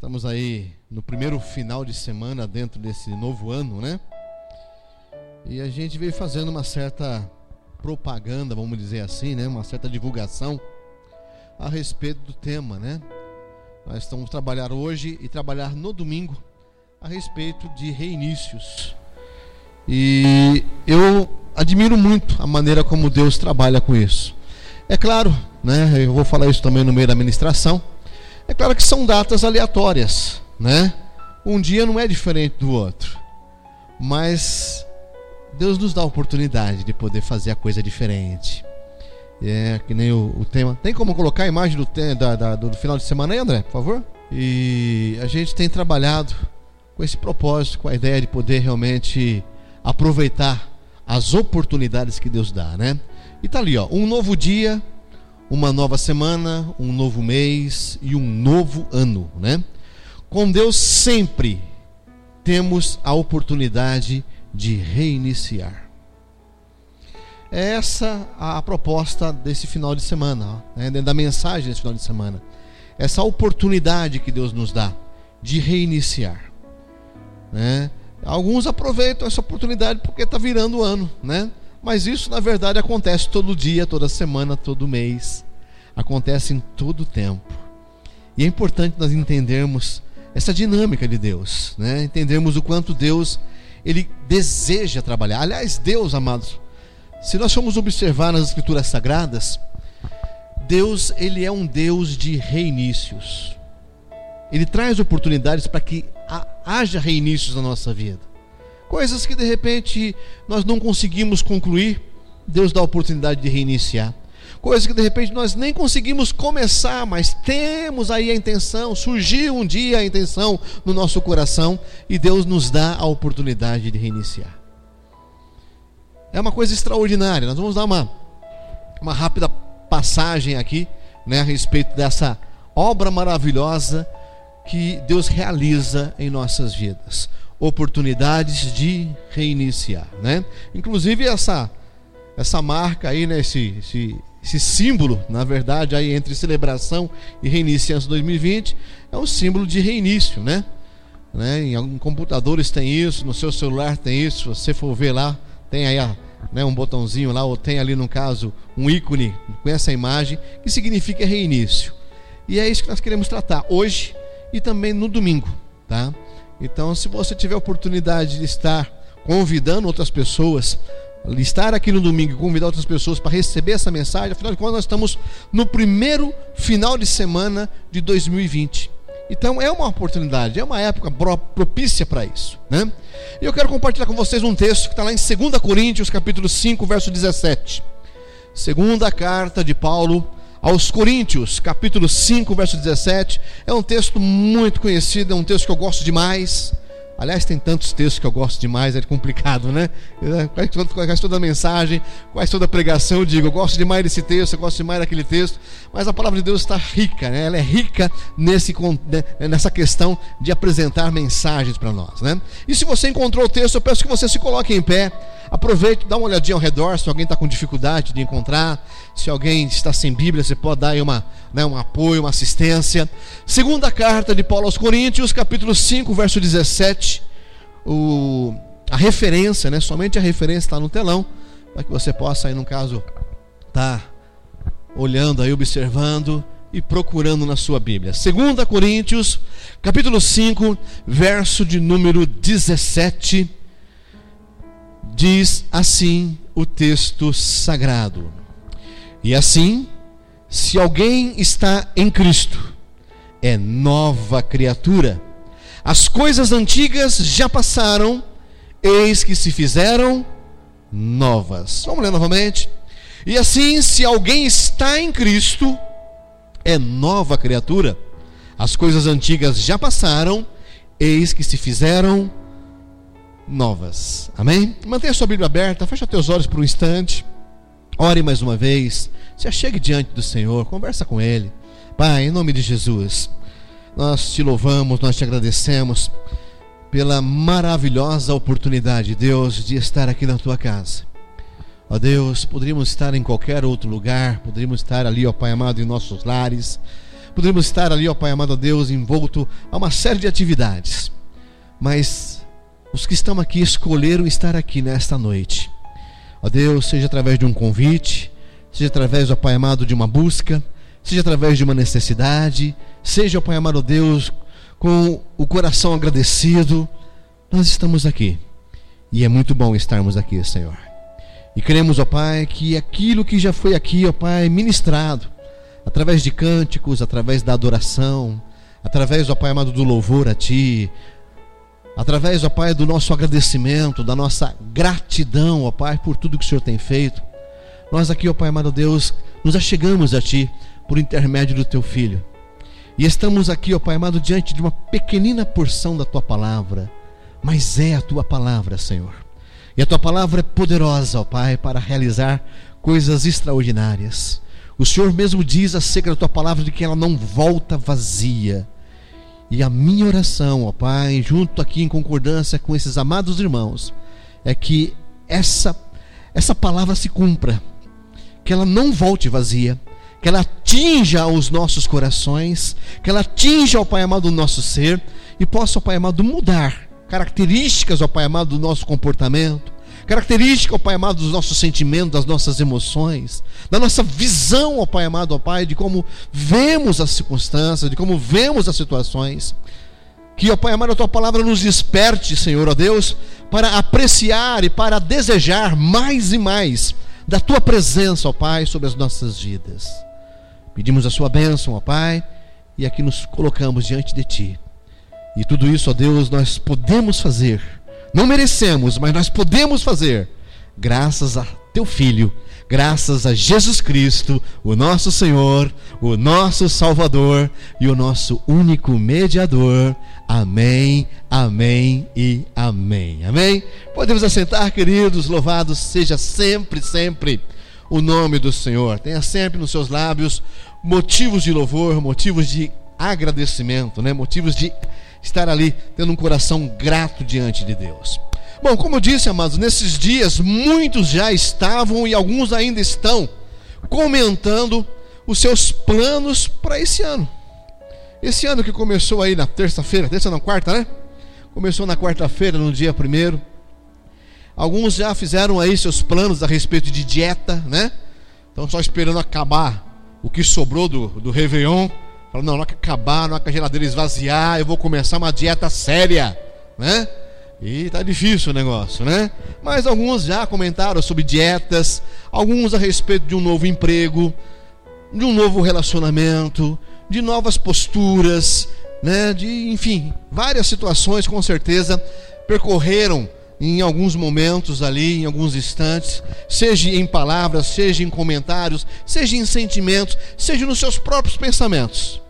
Estamos aí no primeiro final de semana dentro desse novo ano, né? E a gente veio fazendo uma certa propaganda, vamos dizer assim, né? Uma certa divulgação a respeito do tema, né? Nós estamos trabalhar hoje e trabalhar no domingo a respeito de reinícios. E eu admiro muito a maneira como Deus trabalha com isso. É claro, né? Eu vou falar isso também no meio da ministração. É claro que são datas aleatórias, né? Um dia não é diferente do outro. Mas Deus nos dá a oportunidade de poder fazer a coisa diferente. É, que nem o, o tema. Tem como colocar a imagem do, da, da, do final de semana aí, André, por favor? E a gente tem trabalhado com esse propósito, com a ideia de poder realmente aproveitar as oportunidades que Deus dá, né? E tá ali, ó, um novo dia, uma nova semana, um novo mês e um novo ano, né? Com Deus sempre temos a oportunidade de reiniciar. É essa a proposta desse final de semana, né? da mensagem desse final de semana. Essa oportunidade que Deus nos dá de reiniciar. Né? Alguns aproveitam essa oportunidade porque está virando o ano, né? Mas isso na verdade acontece todo dia, toda semana, todo mês. Acontece em todo tempo. E é importante nós entendermos essa dinâmica de Deus, né? Entendermos o quanto Deus ele deseja trabalhar. Aliás, Deus, amados, se nós formos observar nas escrituras sagradas, Deus, ele é um Deus de reinícios. Ele traz oportunidades para que haja reinícios na nossa vida. Coisas que de repente nós não conseguimos concluir, Deus dá a oportunidade de reiniciar. Coisas que de repente nós nem conseguimos começar, mas temos aí a intenção, surgiu um dia a intenção no nosso coração e Deus nos dá a oportunidade de reiniciar. É uma coisa extraordinária. Nós vamos dar uma, uma rápida passagem aqui né, a respeito dessa obra maravilhosa que Deus realiza em nossas vidas. Oportunidades de reiniciar. Né? Inclusive essa, essa marca aí, né, esse, esse, esse símbolo, na verdade, aí entre celebração e reinício 2020, é um símbolo de reinício, né? né? Em computadores tem isso, no seu celular tem isso, se você for ver lá, tem aí a, né, um botãozinho lá, ou tem ali no caso um ícone com essa imagem, que significa reinício. E é isso que nós queremos tratar hoje e também no domingo, tá? Então, se você tiver a oportunidade de estar convidando outras pessoas, estar aqui no domingo e convidar outras pessoas para receber essa mensagem, afinal de contas, nós estamos no primeiro final de semana de 2020. Então é uma oportunidade, é uma época propícia para isso. Né? E eu quero compartilhar com vocês um texto que está lá em 2 Coríntios, capítulo 5, verso 17. Segunda carta de Paulo aos Coríntios, capítulo 5, verso 17. É um texto muito conhecido, é um texto que eu gosto demais. Aliás, tem tantos textos que eu gosto demais, é complicado, né? Quase toda, mensagem, quase toda pregação, eu digo, eu gosto demais desse texto, eu gosto demais daquele texto, mas a palavra de Deus está rica, né? Ela é rica nesse, né, nessa questão de apresentar mensagens para nós, né? E se você encontrou o texto, eu peço que você se coloque em pé, aproveite, dá uma olhadinha ao redor, se alguém está com dificuldade de encontrar, se alguém está sem Bíblia, você pode dar aí uma, né, um apoio, uma assistência. Segunda carta de Paulo aos Coríntios, capítulo 5, verso 17. O, a referência, né, somente a referência está no telão, para que você possa aí, no caso, estar tá olhando aí, observando e procurando na sua Bíblia. 2 Coríntios, capítulo 5, verso de número 17, diz assim o texto sagrado. E assim, se alguém está em Cristo, é nova criatura. As coisas antigas já passaram, eis que se fizeram novas. Vamos ler novamente. E assim, se alguém está em Cristo, é nova criatura. As coisas antigas já passaram, eis que se fizeram novas. Amém? Mantenha sua Bíblia aberta, fecha teus olhos por um instante. Ore mais uma vez. Se achegue diante do Senhor, conversa com Ele. Pai, em nome de Jesus, nós te louvamos, nós te agradecemos pela maravilhosa oportunidade, Deus, de estar aqui na tua casa. Ó Deus, poderíamos estar em qualquer outro lugar, poderíamos estar ali, ó Pai amado, em nossos lares, Poderíamos estar ali, ó Pai amado Deus, envolto a uma série de atividades. Mas os que estão aqui escolheram estar aqui nesta noite. Ó Deus, seja através de um convite, seja através, ó Pai amado, de uma busca, seja através de uma necessidade, seja, ó Pai amado Deus, com o coração agradecido, nós estamos aqui. E é muito bom estarmos aqui, Senhor. E queremos, ó Pai, que aquilo que já foi aqui, ó Pai, ministrado, através de cânticos, através da adoração, através, ó Pai amado, do louvor a Ti, através, ó Pai, do nosso agradecimento, da nossa gratidão, ó Pai, por tudo que o Senhor tem feito. Nós aqui, ó Pai amado Deus, nos achegamos a Ti por intermédio do Teu Filho. E estamos aqui, ó Pai amado, diante de uma pequenina porção da Tua palavra, mas é a Tua palavra, Senhor. E a Tua palavra é poderosa, ó Pai, para realizar coisas extraordinárias. O Senhor mesmo diz acerca da tua palavra de que ela não volta vazia. E a minha oração, ó Pai, junto aqui em concordância com esses amados irmãos, é que essa essa palavra se cumpra, que ela não volte vazia, que ela atinja os nossos corações, que ela atinja, ó Pai amado, o nosso ser e possa, ó Pai amado, mudar características, ó Pai amado, do nosso comportamento, característica, ó Pai amado, dos nossos sentimentos, das nossas emoções, da nossa visão, ó Pai amado, ó Pai, de como vemos as circunstâncias, de como vemos as situações. Que, ó Pai amado, a tua palavra nos desperte, Senhor, ó Deus, para apreciar e para desejar mais e mais da tua presença, ó Pai, sobre as nossas vidas. Pedimos a sua bênção, ó Pai, e aqui nos colocamos diante de ti. E tudo isso, ó Deus, nós podemos fazer não merecemos, mas nós podemos fazer, graças a teu Filho, graças a Jesus Cristo, o nosso Senhor, o nosso Salvador e o nosso único mediador. Amém, amém e amém. Amém? Podemos assentar, queridos, louvado seja sempre, sempre o nome do Senhor. Tenha sempre nos seus lábios motivos de louvor, motivos de agradecimento, né? motivos de estar ali tendo um coração grato diante de Deus. Bom, como eu disse, amados, nesses dias muitos já estavam e alguns ainda estão comentando os seus planos para esse ano. Esse ano que começou aí na terça-feira, terça não, quarta, né? Começou na quarta-feira, no dia primeiro. Alguns já fizeram aí seus planos a respeito de dieta, né? Estão só esperando acabar o que sobrou do, do Réveillon Fala, não, não que acabar, não que a geladeira esvaziar, eu vou começar uma dieta séria, né? E tá difícil o negócio, né? Mas alguns já comentaram sobre dietas, alguns a respeito de um novo emprego, de um novo relacionamento, de novas posturas, né? De, enfim, várias situações com certeza percorreram em alguns momentos ali, em alguns instantes, seja em palavras, seja em comentários, seja em sentimentos, seja nos seus próprios pensamentos.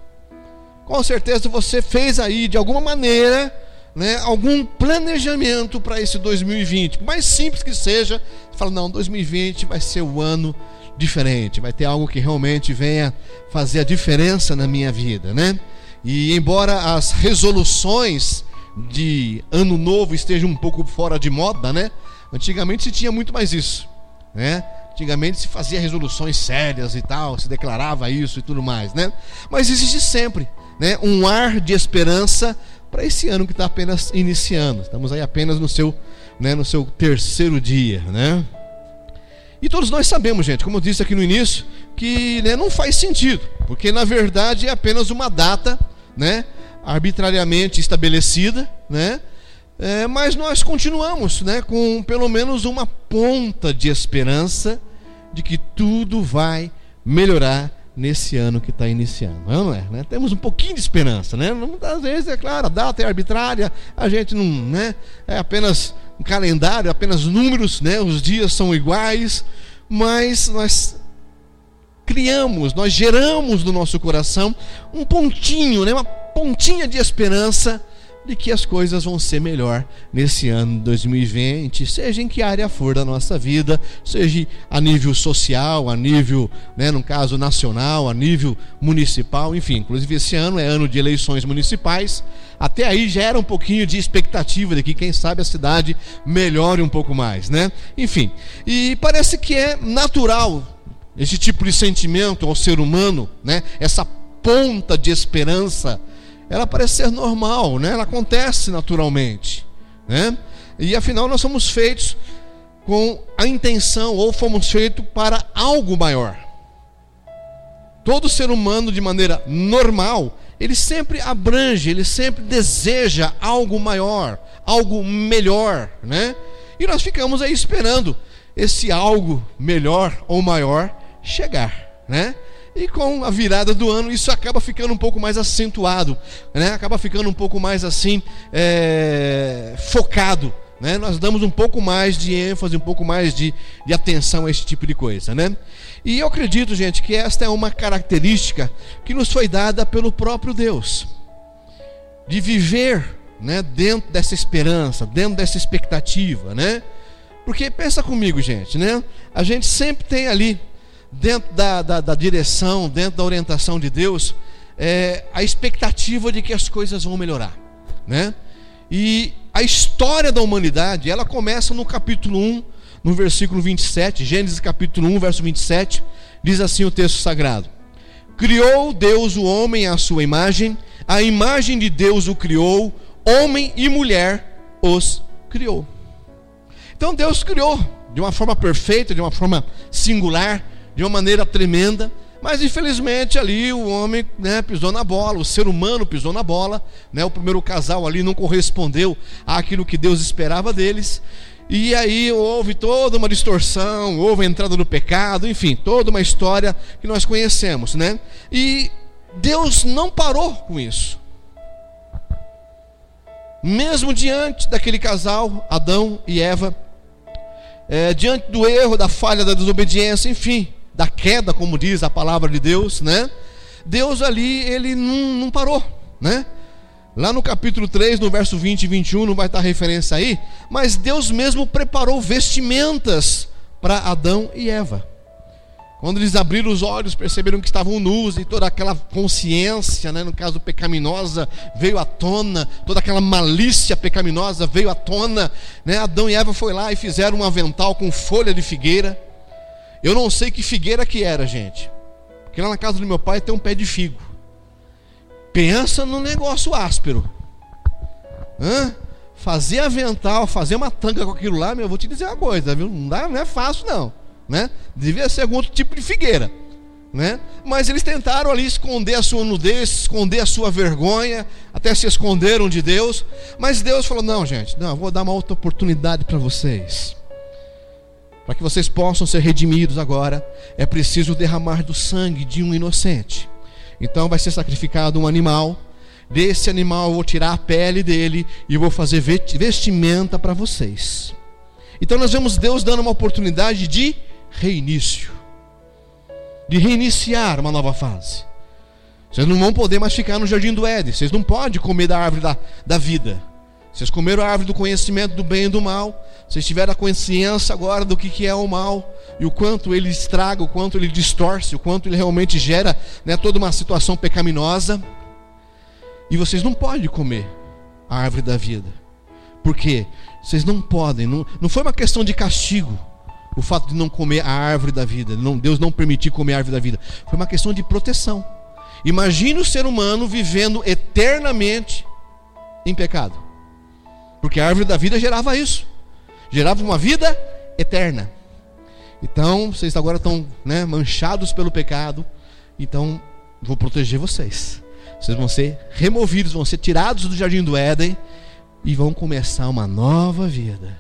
Com certeza você fez aí de alguma maneira, né, algum planejamento para esse 2020, por mais simples que seja, você fala não, 2020 vai ser o ano diferente, vai ter algo que realmente venha fazer a diferença na minha vida, né? E embora as resoluções de ano novo esteja um pouco fora de moda, né? Antigamente se tinha muito mais isso, né? Antigamente se fazia resoluções sérias e tal, se declarava isso e tudo mais, né? Mas existe sempre, né, um ar de esperança para esse ano que está apenas iniciando. Estamos aí apenas no seu, né, no seu terceiro dia, né? E todos nós sabemos, gente, como eu disse aqui no início, que né, não faz sentido, porque na verdade é apenas uma data, né? Arbitrariamente estabelecida, né? É, mas nós continuamos, né, com pelo menos uma ponta de esperança de que tudo vai melhorar nesse ano que está iniciando, não é? Né? Temos um pouquinho de esperança, né? Muitas vezes é claro, a data é arbitrária, a gente não, né? É apenas um calendário, apenas números, né? Os dias são iguais, mas nós criamos, nós geramos no nosso coração um pontinho, né? Uma pontinha de esperança de que as coisas vão ser melhor nesse ano 2020, seja em que área for da nossa vida, seja a nível social, a nível, né, no caso nacional, a nível municipal, enfim, inclusive esse ano é ano de eleições municipais. Até aí já era um pouquinho de expectativa de que quem sabe a cidade melhore um pouco mais, né? Enfim, e parece que é natural esse tipo de sentimento ao ser humano, né? Essa ponta de esperança, ela parece ser normal, né? ela acontece naturalmente. Né? E afinal, nós somos feitos com a intenção, ou fomos feitos para algo maior. Todo ser humano, de maneira normal, ele sempre abrange, ele sempre deseja algo maior, algo melhor, né? E nós ficamos aí esperando esse algo melhor ou maior chegar, né? E com a virada do ano, isso acaba ficando um pouco mais acentuado, né? acaba ficando um pouco mais assim, é, focado. Né? Nós damos um pouco mais de ênfase, um pouco mais de, de atenção a esse tipo de coisa. Né? E eu acredito, gente, que esta é uma característica que nos foi dada pelo próprio Deus, de viver né, dentro dessa esperança, dentro dessa expectativa, né? Porque pensa comigo, gente, né? A gente sempre tem ali, dentro da, da, da direção, dentro da orientação de Deus, é, a expectativa de que as coisas vão melhorar, né? E a história da humanidade, ela começa no capítulo 1, no versículo 27, Gênesis capítulo 1, verso 27, diz assim o texto sagrado: Criou Deus o homem à sua imagem, a imagem de Deus o criou, homem e mulher os criou. Então Deus criou de uma forma perfeita, de uma forma singular, de uma maneira tremenda, mas infelizmente ali o homem né, pisou na bola, o ser humano pisou na bola, né, o primeiro casal ali não correspondeu àquilo que Deus esperava deles. E aí houve toda uma distorção, houve a entrada no pecado, enfim, toda uma história que nós conhecemos, né? E Deus não parou com isso. Mesmo diante daquele casal, Adão e Eva, é, diante do erro, da falha, da desobediência, enfim, da queda, como diz a palavra de Deus, né? Deus ali, ele não, não parou, né? Lá no capítulo 3, no verso 20 e 21, não vai estar referência aí, mas Deus mesmo preparou vestimentas para Adão e Eva. Quando eles abriram os olhos, perceberam que estavam nus e toda aquela consciência, né, no caso pecaminosa, veio à tona, toda aquela malícia pecaminosa veio à tona. Né? Adão e Eva foi lá e fizeram um avental com folha de figueira. Eu não sei que figueira que era, gente. Porque lá na casa do meu pai tem um pé de figo. Pensa num negócio áspero. Hã? Fazer avental, fazer uma tanga com aquilo lá, meu, eu vou te dizer uma coisa, viu? Não, dá, não é fácil, não né? Devia ser algum outro tipo de figueira, né? Mas eles tentaram ali esconder a sua nudez, esconder a sua vergonha, até se esconderam de Deus, mas Deus falou: "Não, gente, não, vou dar uma outra oportunidade para vocês. Para que vocês possam ser redimidos agora, é preciso derramar do sangue de um inocente. Então vai ser sacrificado um animal, desse animal eu vou tirar a pele dele e vou fazer vestimenta para vocês. Então nós vemos Deus dando uma oportunidade de reinício, de reiniciar uma nova fase. Vocês não vão poder mais ficar no jardim do Éden, vocês não podem comer da árvore da, da vida. Vocês comeram a árvore do conhecimento do bem e do mal. Vocês tiveram a consciência agora do que, que é o mal e o quanto ele estraga, o quanto ele distorce, o quanto ele realmente gera né, toda uma situação pecaminosa. E vocês não podem comer a árvore da vida. Por quê? Vocês não podem. Não, não foi uma questão de castigo o fato de não comer a árvore da vida, não, Deus não permitir comer a árvore da vida, foi uma questão de proteção. Imagine o ser humano vivendo eternamente em pecado, porque a árvore da vida gerava isso, gerava uma vida eterna. Então, vocês agora estão né, manchados pelo pecado, então vou proteger vocês. Vocês vão ser removidos, vão ser tirados do jardim do Éden e vão começar uma nova vida,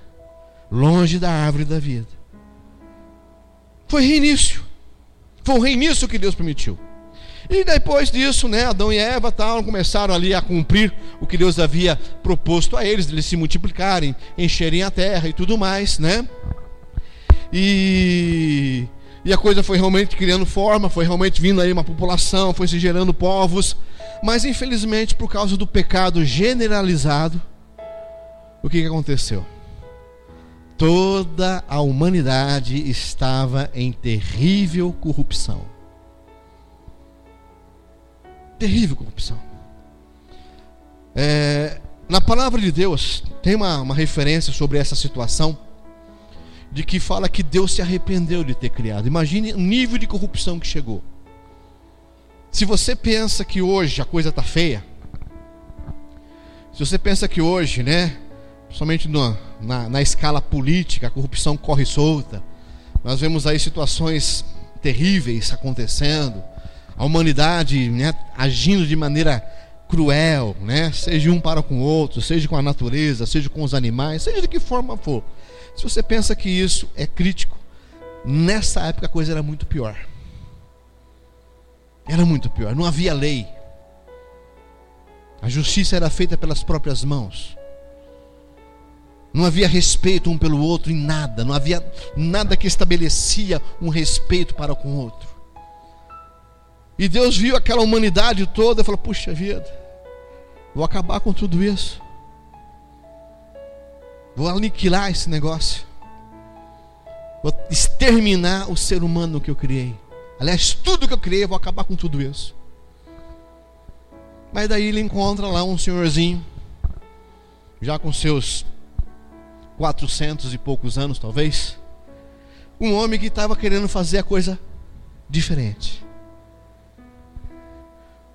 longe da árvore da vida. Foi reinício. Foi o reinício que Deus permitiu. E depois disso, né, Adão e Eva tal, começaram ali a cumprir o que Deus havia proposto a eles, eles se multiplicarem, encherem a terra e tudo mais, né? E, e a coisa foi realmente criando forma, foi realmente vindo aí uma população, foi se gerando povos, mas infelizmente por causa do pecado generalizado, o que, que aconteceu? toda a humanidade estava em terrível corrupção. Terrível corrupção. É, na palavra de Deus, tem uma, uma referência sobre essa situação, de que fala que Deus se arrependeu de ter criado. Imagine o nível de corrupção que chegou. Se você pensa que hoje a coisa está feia, se você pensa que hoje, né, somente na, na, na escala política, a corrupção corre solta, nós vemos aí situações terríveis acontecendo, a humanidade né, agindo de maneira cruel, né? Seja um para com o outro, seja com a natureza, seja com os animais, seja de que forma for. Se você pensa que isso é crítico, nessa época a coisa era muito pior. Era muito pior. Não havia lei. A justiça era feita pelas próprias mãos. Não havia respeito um pelo outro em nada. Não havia nada que estabelecia um respeito para com o outro. E Deus viu aquela humanidade toda e falou: Puxa vida, vou acabar com tudo isso. Vou aniquilar esse negócio. Vou exterminar o ser humano que eu criei. Aliás, tudo que eu criei, eu vou acabar com tudo isso. Mas daí ele encontra lá um senhorzinho, já com seus quatrocentos e poucos anos, talvez. Um homem que estava querendo fazer a coisa diferente.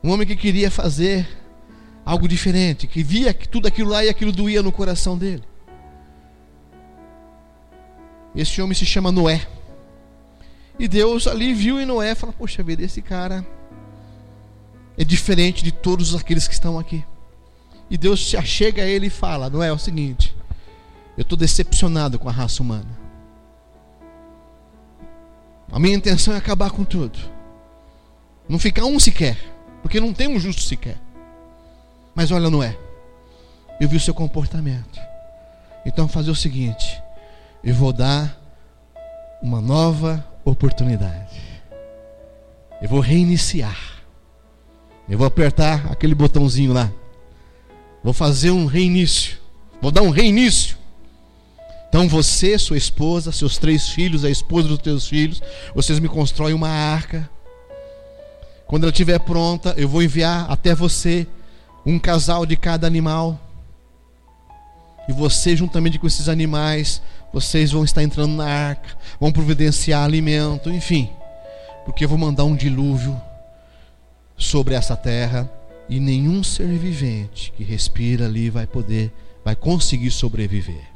Um homem que queria fazer algo diferente, que via tudo aquilo lá e aquilo doía no coração dele. Esse homem se chama Noé. E Deus ali viu em Noé e falou: Poxa vida, esse cara é diferente de todos aqueles que estão aqui. E Deus se achega a ele e fala: Noé, é o seguinte, eu estou decepcionado com a raça humana. A minha intenção é acabar com tudo. Não ficar um sequer, porque não tem um justo sequer. Mas olha, Noé, eu vi o seu comportamento. Então fazer o seguinte: eu vou dar uma nova oportunidade. Eu vou reiniciar. Eu vou apertar aquele botãozinho lá. Vou fazer um reinício. Vou dar um reinício. Então você, sua esposa, seus três filhos, a esposa dos teus filhos, vocês me constroem uma arca. Quando ela estiver pronta, eu vou enviar até você um casal de cada animal. E você, juntamente com esses animais, vocês vão estar entrando na arca, vão providenciar alimento, enfim, porque eu vou mandar um dilúvio sobre essa terra e nenhum ser vivente que respira ali vai poder, vai conseguir sobreviver.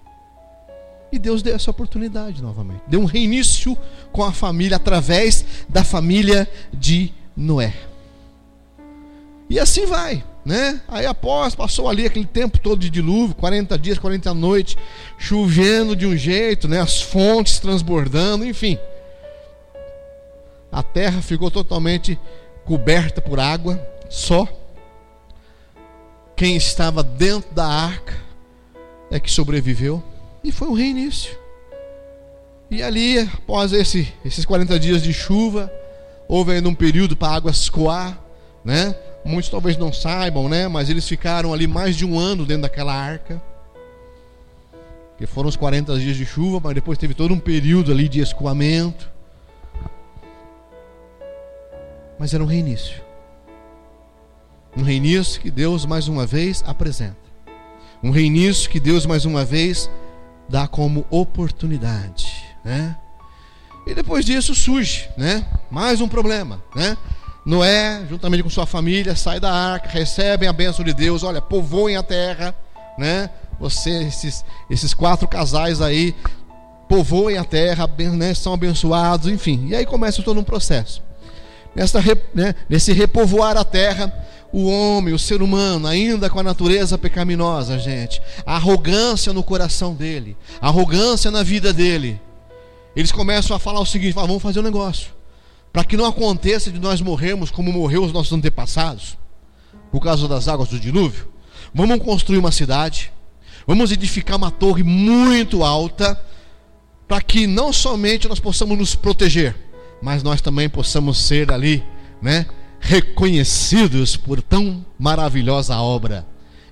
E Deus deu essa oportunidade novamente. Deu um reinício com a família através da família de Noé. E assim vai né? Aí após, passou ali aquele tempo todo de dilúvio, 40 dias, 40 noites, chovendo de um jeito, né? As fontes transbordando, enfim. A terra ficou totalmente coberta por água, só quem estava dentro da arca é que sobreviveu e foi um reinício. E ali, após esse, esses 40 dias de chuva, houve ainda um período para a água escoar, né? Muitos talvez não saibam, né? Mas eles ficaram ali mais de um ano dentro daquela arca. Que foram os 40 dias de chuva, mas depois teve todo um período ali de escoamento. Mas era um reinício. Um reinício que Deus mais uma vez apresenta. Um reinício que Deus mais uma vez dá como oportunidade, né? E depois disso surge, né? Mais um problema, né? Noé, juntamente com sua família, sai da arca, recebem a bênção de Deus. Olha, povoem a terra, né? Você, esses, esses quatro casais aí, povoem a terra, né? são abençoados, enfim. E aí começa todo um processo. Nessa, né? Nesse repovoar a terra, o homem, o ser humano, ainda com a natureza pecaminosa, gente, a arrogância no coração dele, a arrogância na vida dele, eles começam a falar o seguinte: vamos fazer um negócio para que não aconteça de nós morrermos como morreram os nossos antepassados, por causa das águas do dilúvio, vamos construir uma cidade, vamos edificar uma torre muito alta, para que não somente nós possamos nos proteger, mas nós também possamos ser ali, né, reconhecidos por tão maravilhosa obra.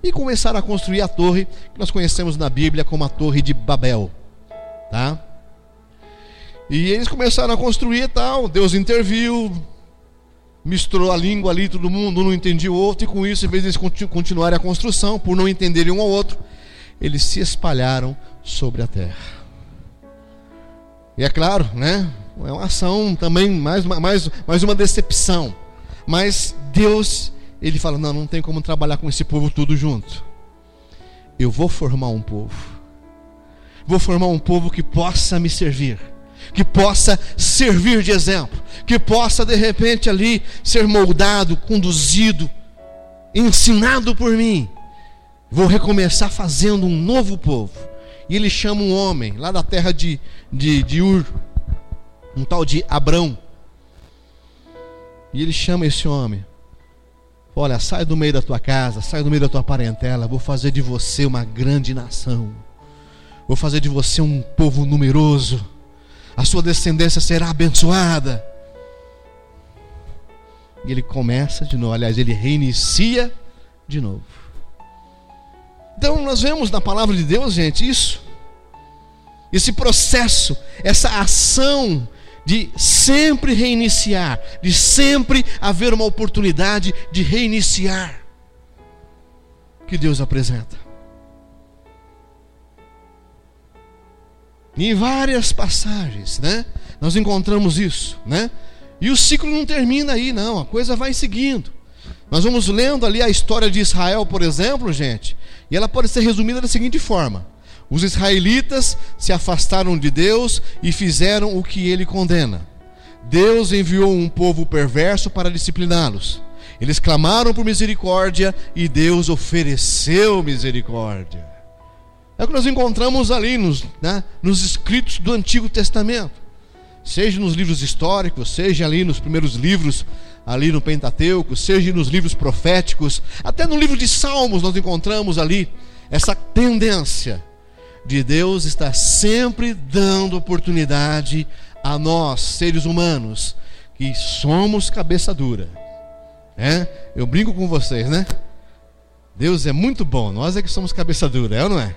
E começar a construir a torre que nós conhecemos na Bíblia como a Torre de Babel, tá? E eles começaram a construir e tal. Deus interviu, misturou a língua ali, todo mundo, um não entendia o outro, e com isso, em vez de eles continuarem a construção, por não entenderem um ao outro, eles se espalharam sobre a terra. E é claro, né? É uma ação também, mais, mais, mais uma decepção. Mas Deus, ele fala: "Não, não tem como trabalhar com esse povo tudo junto. Eu vou formar um povo. Vou formar um povo que possa me servir." Que possa servir de exemplo, que possa de repente ali ser moldado, conduzido, ensinado por mim. Vou recomeçar fazendo um novo povo. E ele chama um homem lá da terra de, de, de Ur, um tal de Abrão. E ele chama esse homem. Olha, sai do meio da tua casa, sai do meio da tua parentela, vou fazer de você uma grande nação. Vou fazer de você um povo numeroso. A sua descendência será abençoada. E ele começa de novo, aliás, ele reinicia de novo. Então nós vemos na palavra de Deus, gente, isso. Esse processo, essa ação de sempre reiniciar, de sempre haver uma oportunidade de reiniciar, que Deus apresenta. Em várias passagens, né? Nós encontramos isso, né? E o ciclo não termina aí, não, a coisa vai seguindo. Nós vamos lendo ali a história de Israel, por exemplo, gente, e ela pode ser resumida da seguinte forma: os israelitas se afastaram de Deus e fizeram o que ele condena. Deus enviou um povo perverso para discipliná-los. Eles clamaram por misericórdia e Deus ofereceu misericórdia. É o que nós encontramos ali nos, né, nos escritos do Antigo Testamento, seja nos livros históricos, seja ali nos primeiros livros, ali no Pentateuco, seja nos livros proféticos, até no livro de Salmos nós encontramos ali essa tendência de Deus estar sempre dando oportunidade a nós, seres humanos, que somos cabeça dura. É? Eu brinco com vocês, né? Deus é muito bom, nós é que somos cabeça dura, é ou não é?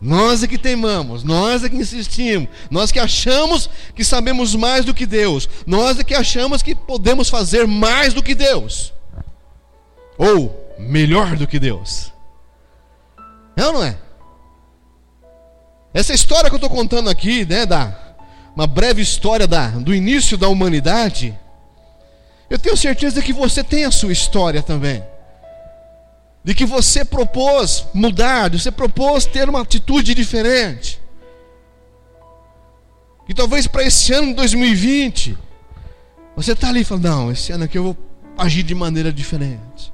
Nós é que teimamos, nós é que insistimos, nós que achamos que sabemos mais do que Deus, nós é que achamos que podemos fazer mais do que Deus, ou melhor do que Deus. É ou não é? Essa história que eu estou contando aqui, né, da, uma breve história da, do início da humanidade, eu tenho certeza que você tem a sua história também de que você propôs mudar, de você propôs ter uma atitude diferente. E talvez para esse ano 2020, você está ali e fala: Não, esse ano aqui eu vou agir de maneira diferente.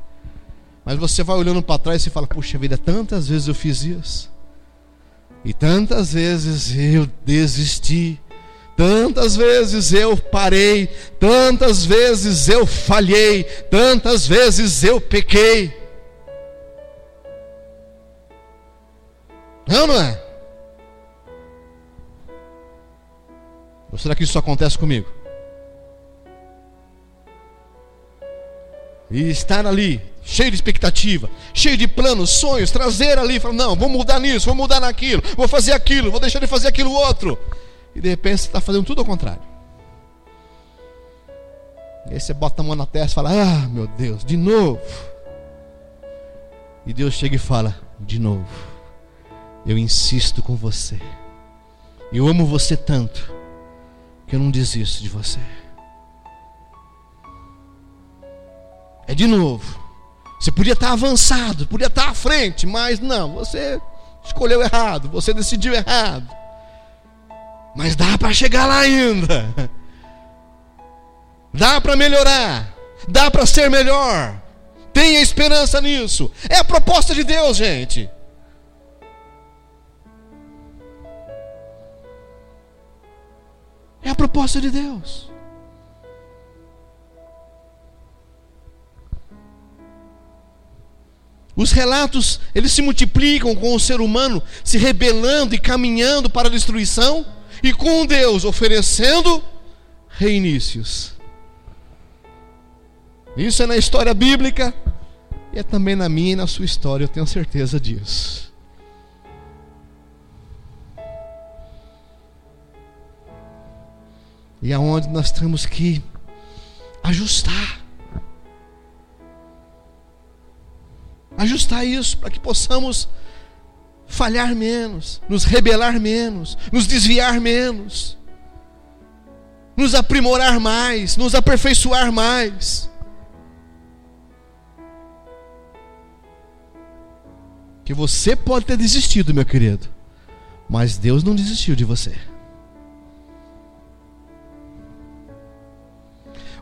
Mas você vai olhando para trás e fala: Puxa vida, tantas vezes eu fiz isso, e tantas vezes eu desisti. Tantas vezes eu parei, tantas vezes eu falhei, tantas vezes eu pequei. Não, é? Ou será que isso acontece comigo? E estar ali, cheio de expectativa, cheio de planos, sonhos, trazer ali, falar, não, vou mudar nisso, vou mudar naquilo, vou fazer aquilo, vou deixar de fazer aquilo outro. E de repente você está fazendo tudo ao contrário. E aí você bota a mão na testa e fala, ah, meu Deus, de novo. E Deus chega e fala, de novo eu insisto com você. Eu amo você tanto que eu não desisto de você. É de novo. Você podia estar avançado, podia estar à frente, mas não, você escolheu errado, você decidiu errado. Mas dá para chegar lá ainda. Dá para melhorar, dá para ser melhor. Tenha esperança nisso. É a proposta de Deus, gente. É a proposta de Deus. Os relatos, eles se multiplicam com o ser humano se rebelando e caminhando para a destruição, e com Deus oferecendo reinícios. Isso é na história bíblica, e é também na minha e na sua história, eu tenho certeza disso. e aonde nós temos que ajustar. Ajustar isso para que possamos falhar menos, nos rebelar menos, nos desviar menos, nos aprimorar mais, nos aperfeiçoar mais. Que você pode ter desistido, meu querido, mas Deus não desistiu de você.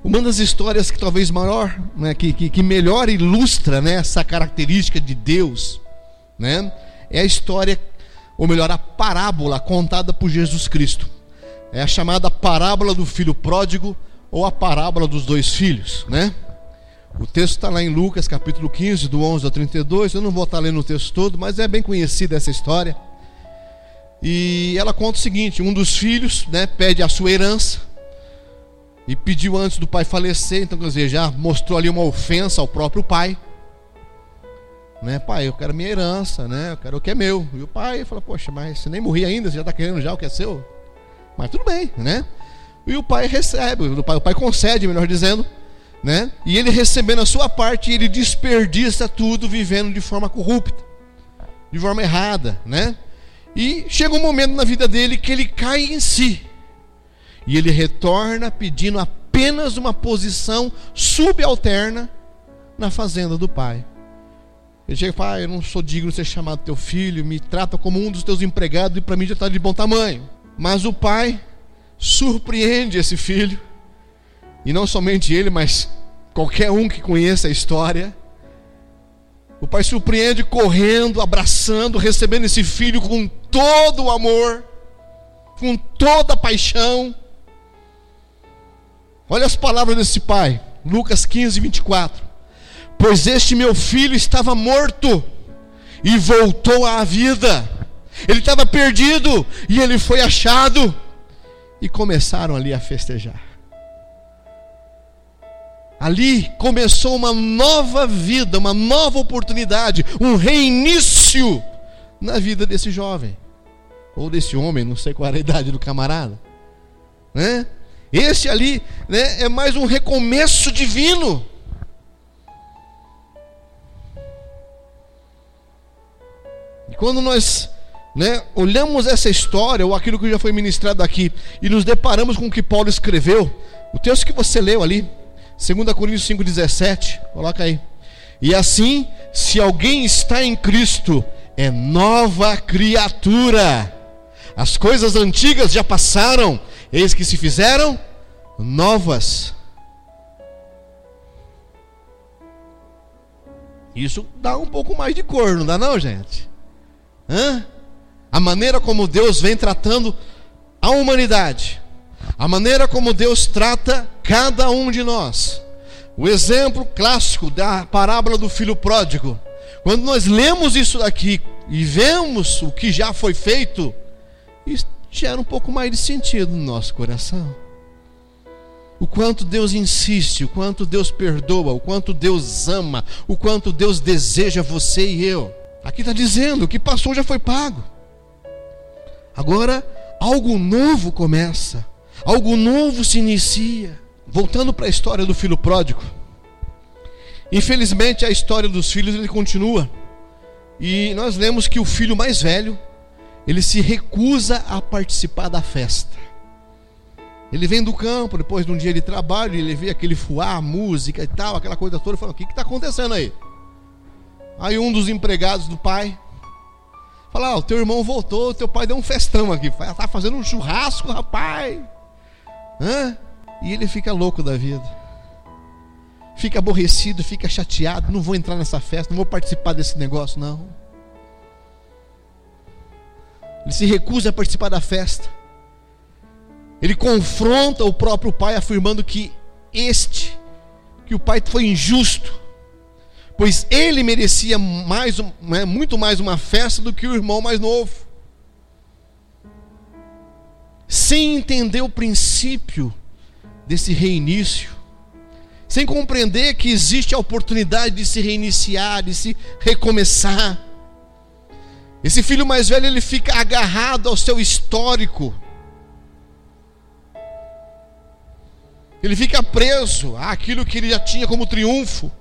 Uma das histórias que talvez maior, né, que, que, que melhor ilustra né, essa característica de Deus, né, é a história, ou melhor, a parábola contada por Jesus Cristo. É a chamada parábola do filho pródigo ou a parábola dos dois filhos, né? O texto está lá em Lucas, capítulo 15, do 11 ao 32. Eu não vou estar lendo o texto todo, mas é bem conhecida essa história. E ela conta o seguinte: um dos filhos né, pede a sua herança e pediu antes do pai falecer, então quer dizer, já mostrou ali uma ofensa ao próprio pai. Né, pai, eu quero minha herança, né? Eu quero o que é meu. E o pai fala, poxa, mas você nem morri ainda, você já está querendo já o que é seu? Mas tudo bem, né? E o pai recebe, o pai, o pai concede, melhor dizendo, né? E ele recebendo a sua parte, ele desperdiça tudo vivendo de forma corrupta, de forma errada, né? E chega um momento na vida dele que ele cai em si. E ele retorna pedindo apenas uma posição subalterna na fazenda do pai. Ele chega e fala: ah, Eu não sou digno de ser chamado teu filho, me trata como um dos teus empregados e para mim já está de bom tamanho. Mas o pai surpreende esse filho, e não somente ele, mas qualquer um que conheça a história. O pai surpreende correndo, abraçando, recebendo esse filho com todo o amor, com toda a paixão. Olha as palavras desse pai, Lucas 15, 24. Pois este meu filho estava morto e voltou à vida. Ele estava perdido e ele foi achado. E começaram ali a festejar. Ali começou uma nova vida, uma nova oportunidade, um reinício na vida desse jovem, ou desse homem, não sei qual era a idade do camarada, né? Esse ali né, é mais um recomeço divino. E quando nós né, olhamos essa história, ou aquilo que já foi ministrado aqui, e nos deparamos com o que Paulo escreveu, o texto que você leu ali, 2 Coríntios 5,17, coloca aí. E assim, se alguém está em Cristo, é nova criatura. As coisas antigas já passaram, eis que se fizeram novas. Isso dá um pouco mais de cor, não dá não, gente? Hã? A maneira como Deus vem tratando a humanidade. A maneira como Deus trata cada um de nós. O exemplo clássico da parábola do filho pródigo. Quando nós lemos isso daqui e vemos o que já foi feito, gera um pouco mais de sentido no nosso coração. O quanto Deus insiste, o quanto Deus perdoa, o quanto Deus ama, o quanto Deus deseja você e eu. Aqui está dizendo: o que passou já foi pago. Agora, algo novo começa, algo novo se inicia. Voltando para a história do filho pródigo. Infelizmente, a história dos filhos ele continua. E nós lemos que o filho mais velho, ele se recusa a participar da festa. Ele vem do campo, depois de um dia de trabalho, ele vê aquele fuar, música e tal, aquela coisa toda, fala: O que está acontecendo aí? Aí um dos empregados do pai fala: ah, O teu irmão voltou, o teu pai deu um festão aqui, está fazendo um churrasco, rapaz. Hã? E ele fica louco da vida. Fica aborrecido, fica chateado. Não vou entrar nessa festa, não vou participar desse negócio, não. Ele se recusa a participar da festa. Ele confronta o próprio pai, afirmando que este, que o pai foi injusto, pois ele merecia mais, né, muito mais uma festa do que o irmão mais novo. Sem entender o princípio desse reinício, sem compreender que existe a oportunidade de se reiniciar, de se recomeçar. Esse filho mais velho ele fica agarrado ao seu histórico. Ele fica preso àquilo que ele já tinha como triunfo.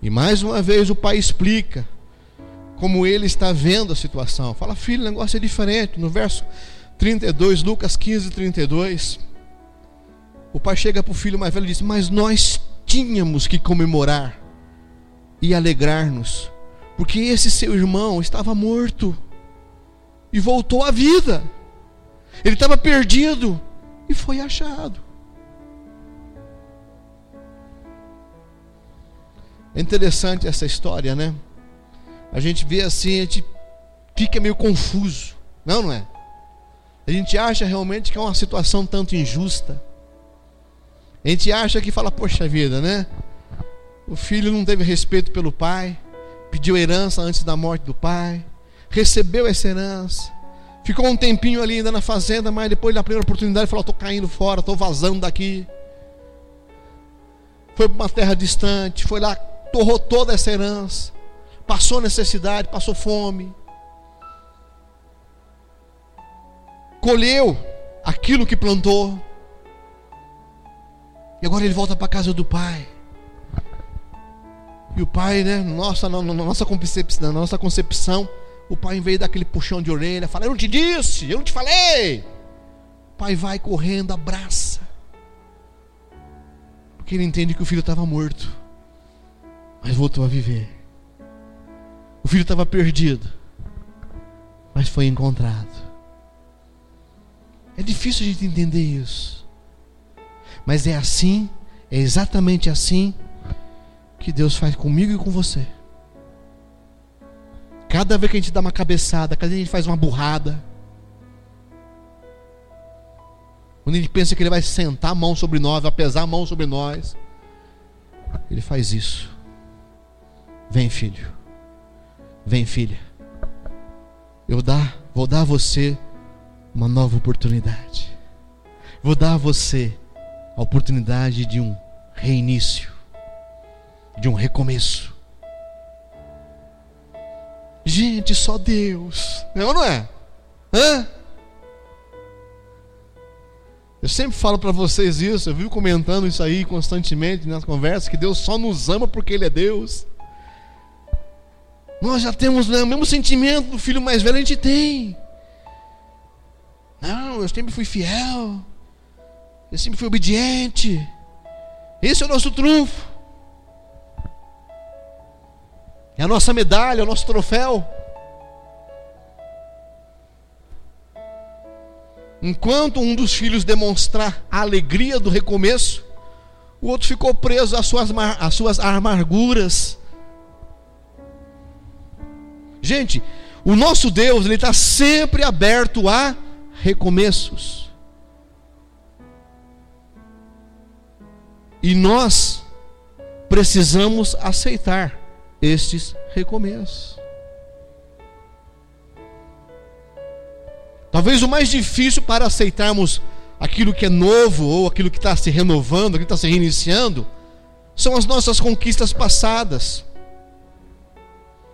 E mais uma vez o pai explica como ele está vendo a situação. Fala, filho, o negócio é diferente. No verso 32, Lucas 15, 32. O pai chega para o filho mais velho e diz: Mas nós tínhamos que comemorar e alegrar-nos, porque esse seu irmão estava morto e voltou à vida. Ele estava perdido e foi achado. É interessante essa história, né? A gente vê assim, a gente fica meio confuso. Não, não é? A gente acha realmente que é uma situação tanto injusta. A gente acha que fala, poxa vida, né? O filho não teve respeito pelo pai, pediu herança antes da morte do pai, recebeu essa herança, ficou um tempinho ali ainda na fazenda, mas depois da primeira oportunidade falou: estou caindo fora, estou vazando daqui. Foi para uma terra distante, foi lá, torrou toda essa herança, passou necessidade, passou fome, colheu aquilo que plantou, e agora ele volta para a casa do pai. E o pai, né, nossa, na, na, nossa concepção, na nossa concepção, o pai, em vez daquele puxão de orelha, fala: Eu não te disse, eu não te falei. O pai vai correndo, abraça. Porque ele entende que o filho estava morto, mas voltou a viver. O filho estava perdido, mas foi encontrado. É difícil a gente entender isso, mas é assim, é exatamente assim que Deus faz comigo e com você. Cada vez que a gente dá uma cabeçada, cada vez que a gente faz uma burrada, quando a gente pensa que Ele vai sentar a mão sobre nós, vai pesar a mão sobre nós, Ele faz isso. Vem, filho. Vem, filha. Eu vou dar a você uma nova oportunidade. Vou dar a você a oportunidade de um reinício de um recomeço. Gente, só Deus. Não, é não é? Hã? Eu sempre falo para vocês isso, eu vivo comentando isso aí constantemente nas conversas, que Deus só nos ama porque Ele é Deus. Nós já temos né, o mesmo sentimento do filho mais velho, a gente tem. Não, eu sempre fui fiel, eu sempre fui obediente. Esse é o nosso trunfo. É a nossa medalha, é o nosso troféu. Enquanto um dos filhos demonstrar a alegria do recomeço, o outro ficou preso às suas, às suas amarguras. Gente, o nosso Deus ele está sempre aberto a recomeços. E nós precisamos aceitar estes recomeços. Talvez o mais difícil para aceitarmos aquilo que é novo ou aquilo que está se renovando, aquilo que está se reiniciando, são as nossas conquistas passadas.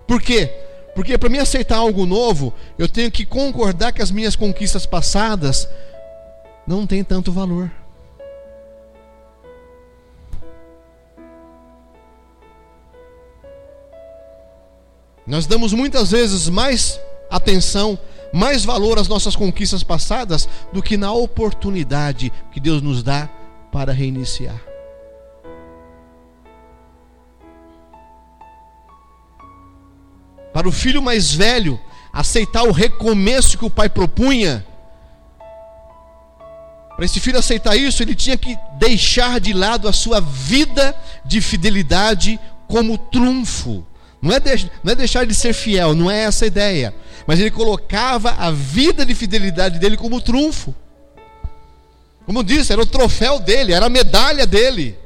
Por quê? Porque para mim aceitar algo novo, eu tenho que concordar que as minhas conquistas passadas não têm tanto valor. Nós damos muitas vezes mais atenção, mais valor às nossas conquistas passadas do que na oportunidade que Deus nos dá para reiniciar. Para o filho mais velho aceitar o recomeço que o pai propunha, para esse filho aceitar isso, ele tinha que deixar de lado a sua vida de fidelidade como trunfo. Não é, de, não é deixar de ser fiel, não é essa a ideia. Mas ele colocava a vida de fidelidade dele como trunfo. Como disse, era o troféu dele, era a medalha dele.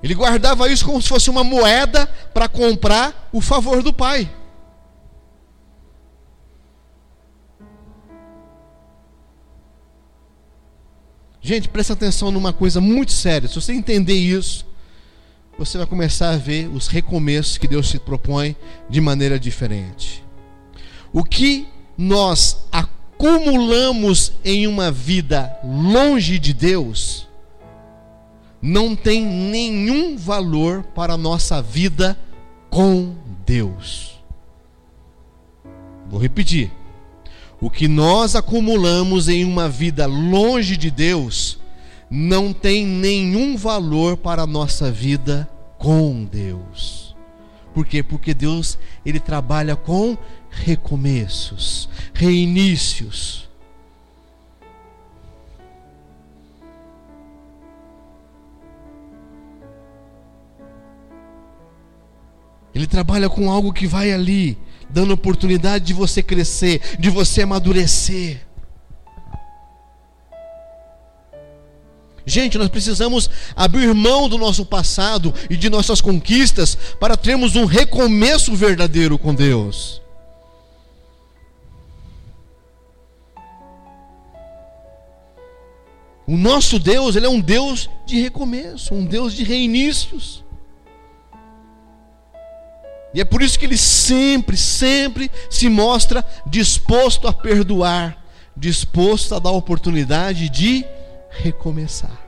Ele guardava isso como se fosse uma moeda para comprar o favor do pai. Gente, presta atenção numa coisa muito séria. Se você entender isso, você vai começar a ver os recomeços que Deus se propõe de maneira diferente. O que nós acumulamos em uma vida longe de Deus não tem nenhum valor para a nossa vida com Deus. Vou repetir. O que nós acumulamos em uma vida longe de Deus não tem nenhum valor para a nossa vida com Deus. Por quê? Porque Deus ele trabalha com recomeços, reinícios. Ele trabalha com algo que vai ali, dando oportunidade de você crescer, de você amadurecer. Gente, nós precisamos abrir mão do nosso passado e de nossas conquistas para termos um recomeço verdadeiro com Deus. O nosso Deus, ele é um Deus de recomeço, um Deus de reinícios. E é por isso que ele sempre, sempre se mostra disposto a perdoar, disposto a dar oportunidade de recomeçar.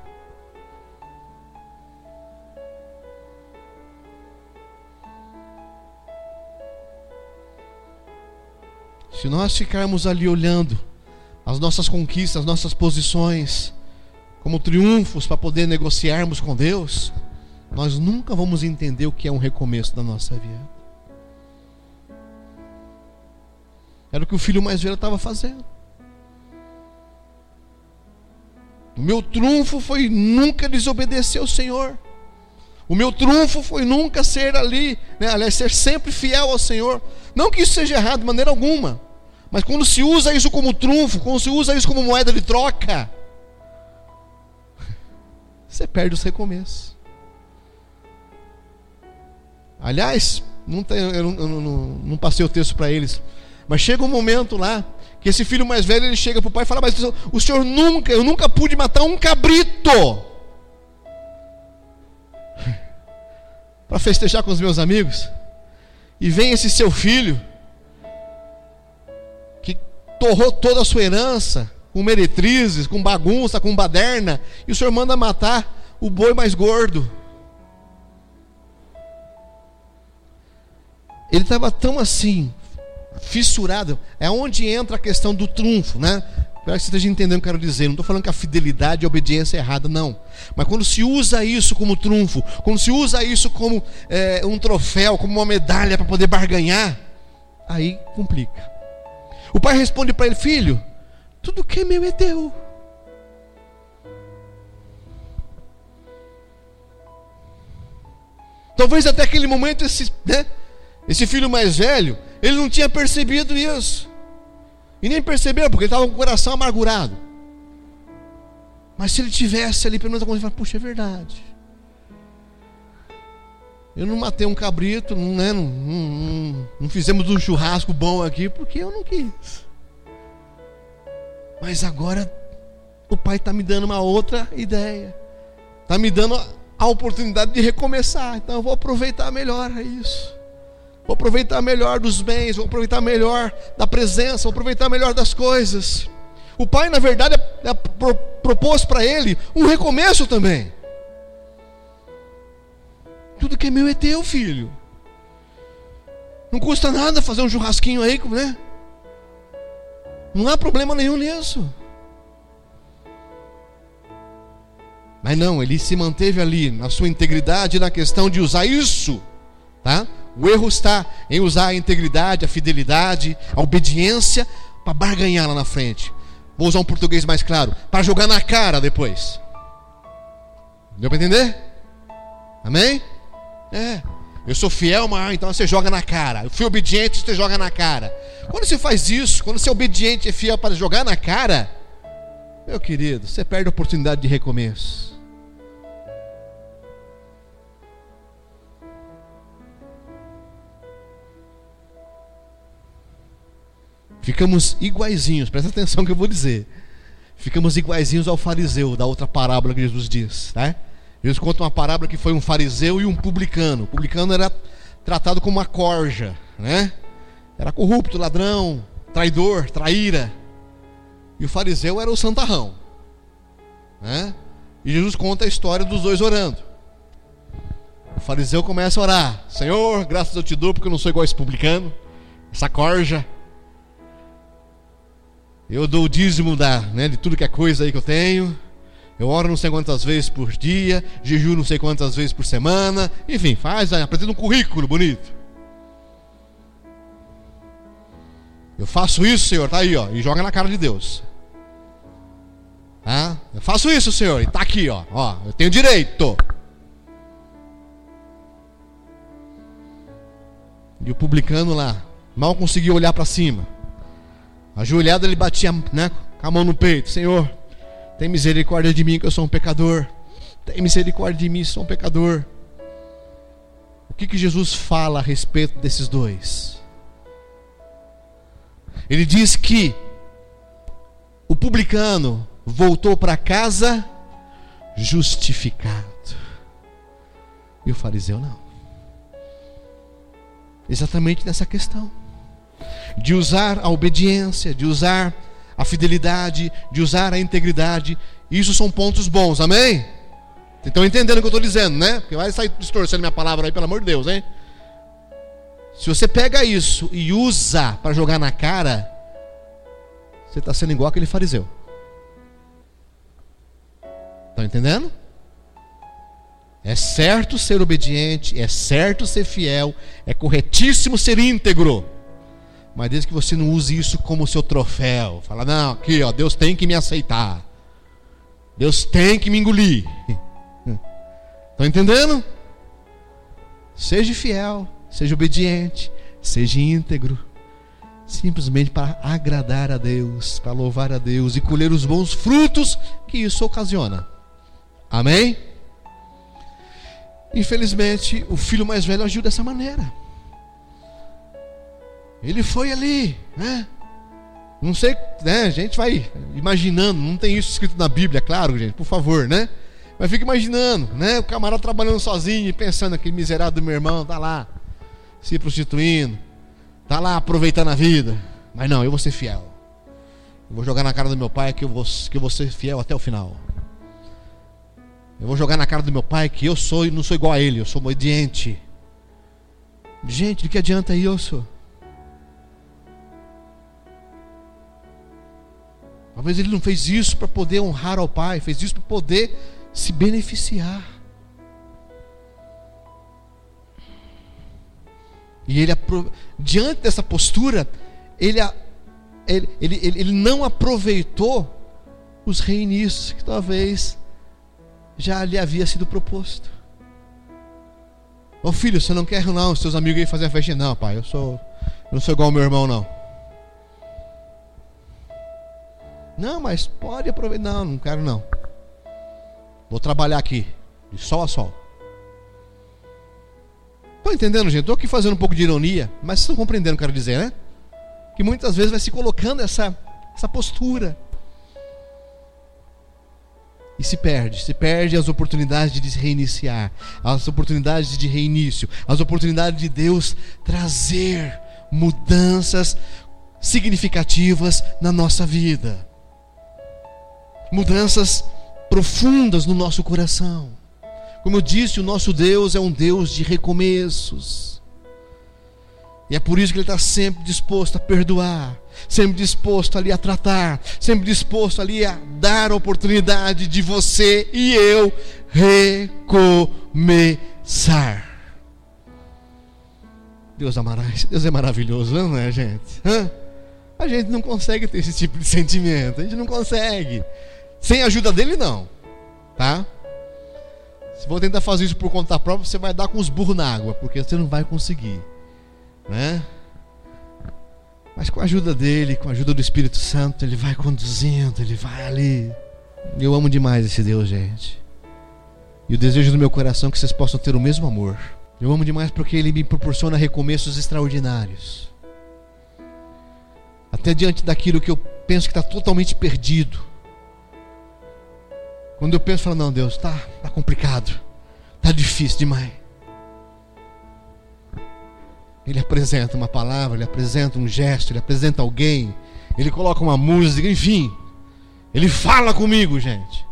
Se nós ficarmos ali olhando as nossas conquistas, as nossas posições, como triunfos para poder negociarmos com Deus, nós nunca vamos entender o que é um recomeço da nossa vida. Era o que o filho mais velho estava fazendo. O meu trunfo foi nunca desobedecer ao Senhor. O meu trunfo foi nunca ser ali, né? aliás, ser sempre fiel ao Senhor. Não que isso seja errado de maneira alguma. Mas quando se usa isso como trunfo, quando se usa isso como moeda de troca, você perde os recomeços. Aliás, não tem, eu, não, eu não, não passei o texto para eles, mas chega um momento lá que esse filho mais velho ele chega para o pai e fala: Mas o senhor nunca, eu nunca pude matar um cabrito para festejar com os meus amigos. E vem esse seu filho que torrou toda a sua herança com meretrizes, com bagunça, com baderna, e o senhor manda matar o boi mais gordo. Ele estava tão assim, fissurado. É onde entra a questão do trunfo, né? Espero que você esteja entendendo o que eu quero dizer. Não estou falando que a fidelidade e a obediência é errada, não. Mas quando se usa isso como trunfo, quando se usa isso como é, um troféu, como uma medalha para poder barganhar, aí complica. O pai responde para ele: Filho, tudo que é meu é teu. Talvez até aquele momento esse, né, esse filho mais velho, ele não tinha percebido isso. E nem percebeu, porque ele estava com o coração amargurado. Mas se ele tivesse ali, pelo menos fala, puxa, é verdade. Eu não matei um cabrito, né, não, não, não fizemos um churrasco bom aqui, porque eu não quis. Mas agora o pai está me dando uma outra ideia. Está me dando a oportunidade de recomeçar. Então eu vou aproveitar melhor isso. Vou aproveitar melhor dos bens, vou aproveitar melhor da presença, vou aproveitar melhor das coisas. O pai, na verdade, é, é, propôs para ele um recomeço também. Tudo que é meu é teu, filho. Não custa nada fazer um churrasquinho aí, né? Não há problema nenhum nisso. Mas não, ele se manteve ali na sua integridade na questão de usar isso, tá? O erro está em usar a integridade, a fidelidade, a obediência para barganhar lá na frente. Vou usar um português mais claro, para jogar na cara depois. Deu para entender? Amém? É. Eu sou fiel, mas então você joga na cara. Eu fui obediente, você joga na cara. Quando você faz isso, quando você é obediente e fiel para jogar na cara, meu querido, você perde a oportunidade de recomeço. Ficamos iguaizinhos, presta atenção que eu vou dizer. Ficamos iguaizinhos ao fariseu da outra parábola que Jesus diz, né? Jesus conta uma parábola que foi um fariseu e um publicano. O publicano era tratado como uma corja, né? Era corrupto, ladrão, traidor, traíra. E o fariseu era o santarrão, né? E Jesus conta a história dos dois orando. O fariseu começa a orar: Senhor, graças eu te dou porque eu não sou igual esse publicano, essa corja. Eu dou o dízimo da, né, de tudo que é coisa aí que eu tenho. Eu oro não sei quantas vezes por dia, jejum não sei quantas vezes por semana. Enfim, faz, apresenta um currículo bonito. Eu faço isso, Senhor, tá aí, ó, e joga na cara de Deus. Ah, eu faço isso, Senhor, e tá aqui, ó, ó, eu tenho direito. E o publicano lá, mal conseguia olhar para cima. Ajoelhado, ele batia né, com a mão no peito: Senhor, tem misericórdia de mim, que eu sou um pecador. Tem misericórdia de mim, sou um pecador. O que, que Jesus fala a respeito desses dois? Ele diz que o publicano voltou para casa justificado. E o fariseu não. Exatamente nessa questão de usar a obediência, de usar a fidelidade, de usar a integridade. Isso são pontos bons, amém? Estão entendendo o que eu estou dizendo, né? Porque vai sair distorcendo minha palavra aí, pelo amor de Deus, hein? Se você pega isso e usa para jogar na cara, você está sendo igual aquele fariseu. Estão entendendo? É certo ser obediente, é certo ser fiel, é corretíssimo ser íntegro. Mas desde que você não use isso como seu troféu. Fala, não, aqui, ó, Deus tem que me aceitar. Deus tem que me engolir. Estão entendendo? Seja fiel, seja obediente, seja íntegro. Simplesmente para agradar a Deus, para louvar a Deus e colher os bons frutos que isso ocasiona. Amém? Infelizmente, o filho mais velho agiu dessa maneira. Ele foi ali, né? Não sei, né? A gente vai imaginando, não tem isso escrito na Bíblia, claro, gente, por favor, né? Mas fica imaginando, né? O camarada trabalhando sozinho e pensando aquele miserável do meu irmão tá lá se prostituindo, tá lá aproveitando a vida. Mas não, eu vou ser fiel. Eu vou jogar na cara do meu pai que eu vou, que eu vou ser fiel até o final. Eu vou jogar na cara do meu pai que eu sou não sou igual a ele, eu sou obediente. Gente, de que adianta isso? Talvez ele não fez isso para poder honrar ao Pai, fez isso para poder se beneficiar. E ele, diante dessa postura, ele, ele, ele, ele não aproveitou os reinícios que talvez já lhe havia sido proposto. Ô filho, você não quer não, seus amigos aí fazer a festa? Não, pai, eu sou, eu não sou igual ao meu irmão, não. Não, mas pode aproveitar. Não, não quero não. Vou trabalhar aqui, de sol a sol. Estão entendendo, gente? Estou aqui fazendo um pouco de ironia, mas vocês estão compreendendo o que eu quero dizer, né? Que muitas vezes vai se colocando essa, essa postura. E se perde, se perde as oportunidades de se reiniciar, as oportunidades de reinício, as oportunidades de Deus trazer mudanças significativas na nossa vida mudanças profundas no nosso coração. Como eu disse, o nosso Deus é um Deus de recomeços. E é por isso que Ele está sempre disposto a perdoar, sempre disposto ali a tratar, sempre disposto ali a dar a oportunidade de você e eu recomeçar. Deus é, Deus é maravilhoso, não é, gente? Hã? A gente não consegue ter esse tipo de sentimento, a gente não consegue. Sem a ajuda dele, não. Tá? Se for tentar fazer isso por conta própria, você vai dar com os burros na água, porque você não vai conseguir. Né? Mas com a ajuda dele, com a ajuda do Espírito Santo, ele vai conduzindo, ele vai ali. Eu amo demais esse Deus, gente. E o desejo do meu coração é que vocês possam ter o mesmo amor. Eu amo demais porque ele me proporciona recomeços extraordinários. Até diante daquilo que eu penso que está totalmente perdido. Quando eu penso, falo, não, Deus, tá, tá complicado, tá difícil demais. Ele apresenta uma palavra, ele apresenta um gesto, ele apresenta alguém, ele coloca uma música, enfim. Ele fala comigo, gente.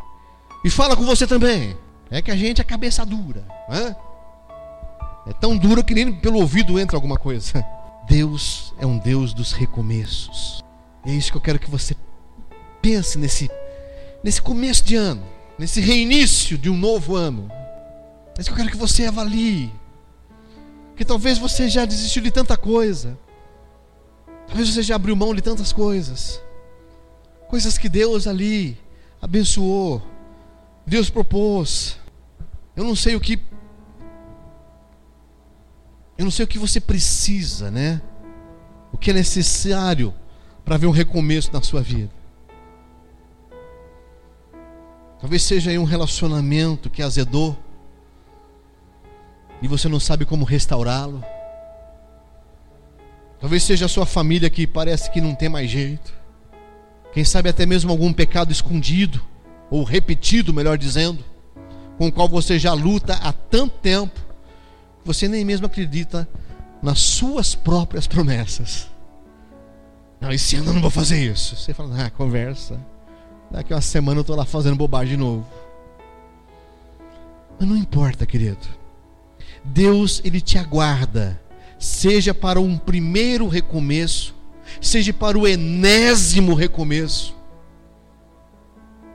E fala com você também. É que a gente é cabeça dura. Né? É tão dura que nem pelo ouvido entra alguma coisa. Deus é um Deus dos recomeços. É isso que eu quero que você pense nesse, nesse começo de ano nesse reinício de um novo ano. Mas eu quero que você avalie que talvez você já desistiu de tanta coisa. Talvez você já abriu mão de tantas coisas. Coisas que Deus ali abençoou. Deus propôs. Eu não sei o que eu não sei o que você precisa, né? O que é necessário para ver um recomeço na sua vida. Talvez seja aí um relacionamento que azedou e você não sabe como restaurá-lo. Talvez seja a sua família que parece que não tem mais jeito. Quem sabe até mesmo algum pecado escondido, ou repetido, melhor dizendo, com o qual você já luta há tanto tempo, você nem mesmo acredita nas suas próprias promessas. Não, esse ano eu não vou fazer isso. Você fala, ah, conversa. Daqui uma semana eu estou lá fazendo bobagem de novo. Mas não importa, querido. Deus, Ele te aguarda. Seja para um primeiro recomeço, seja para o enésimo recomeço.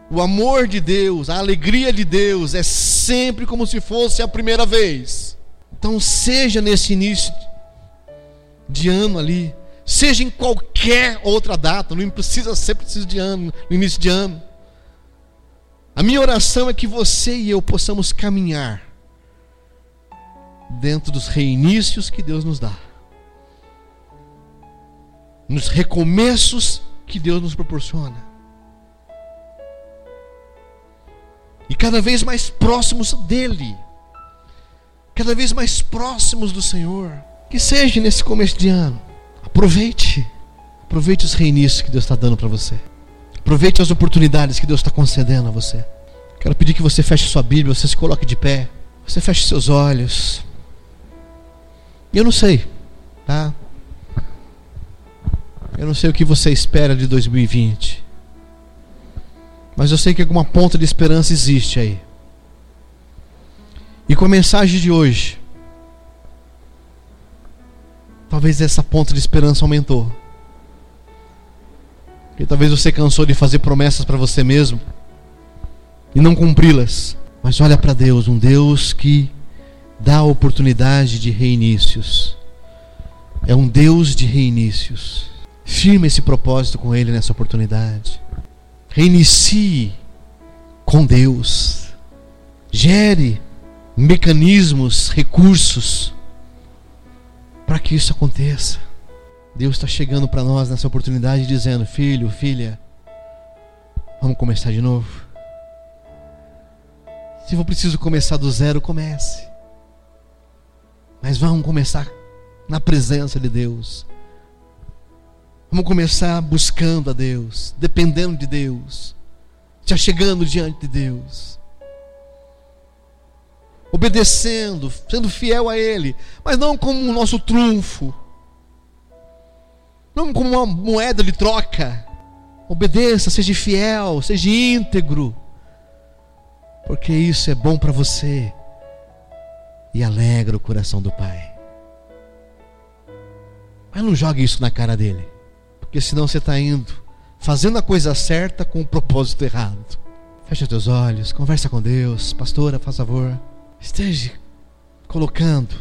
O amor de Deus, a alegria de Deus é sempre como se fosse a primeira vez. Então, seja nesse início de ano ali, seja em qualquer outra data, não precisa ser preciso de ano, no início de ano. A minha oração é que você e eu possamos caminhar dentro dos reinícios que Deus nos dá, nos recomeços que Deus nos proporciona, e cada vez mais próximos dEle, cada vez mais próximos do Senhor. Que seja nesse começo de ano. Aproveite. Aproveite os reinícios que Deus está dando para você. Aproveite as oportunidades que Deus está concedendo a você. Quero pedir que você feche sua Bíblia, você se coloque de pé. Você feche seus olhos. Eu não sei, tá? Eu não sei o que você espera de 2020. Mas eu sei que alguma ponta de esperança existe aí. E com a mensagem de hoje, talvez essa ponta de esperança aumentou. E talvez você cansou de fazer promessas para você mesmo e não cumpri-las. Mas olha para Deus, um Deus que dá a oportunidade de reinícios. É um Deus de reinícios. Firme esse propósito com Ele nessa oportunidade. Reinicie com Deus. Gere mecanismos, recursos para que isso aconteça. Deus está chegando para nós nessa oportunidade dizendo: Filho, filha, vamos começar de novo. Se for preciso começar do zero, comece. Mas vamos começar na presença de Deus. Vamos começar buscando a Deus, dependendo de Deus, já chegando diante de Deus obedecendo, sendo fiel a Ele, mas não como o nosso trunfo, não como uma moeda de troca. Obedeça, seja fiel, seja íntegro, porque isso é bom para você e alegra o coração do Pai. Mas não jogue isso na cara dele, porque senão você está indo fazendo a coisa certa com o propósito errado. Feche os teus olhos, conversa com Deus, pastora, faz favor. Esteja colocando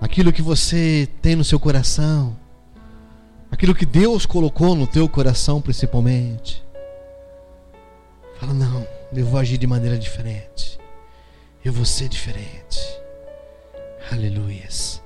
aquilo que você tem no seu coração, aquilo que Deus colocou no teu coração principalmente. Fala, não, eu vou agir de maneira diferente. Eu vou ser diferente. Aleluias.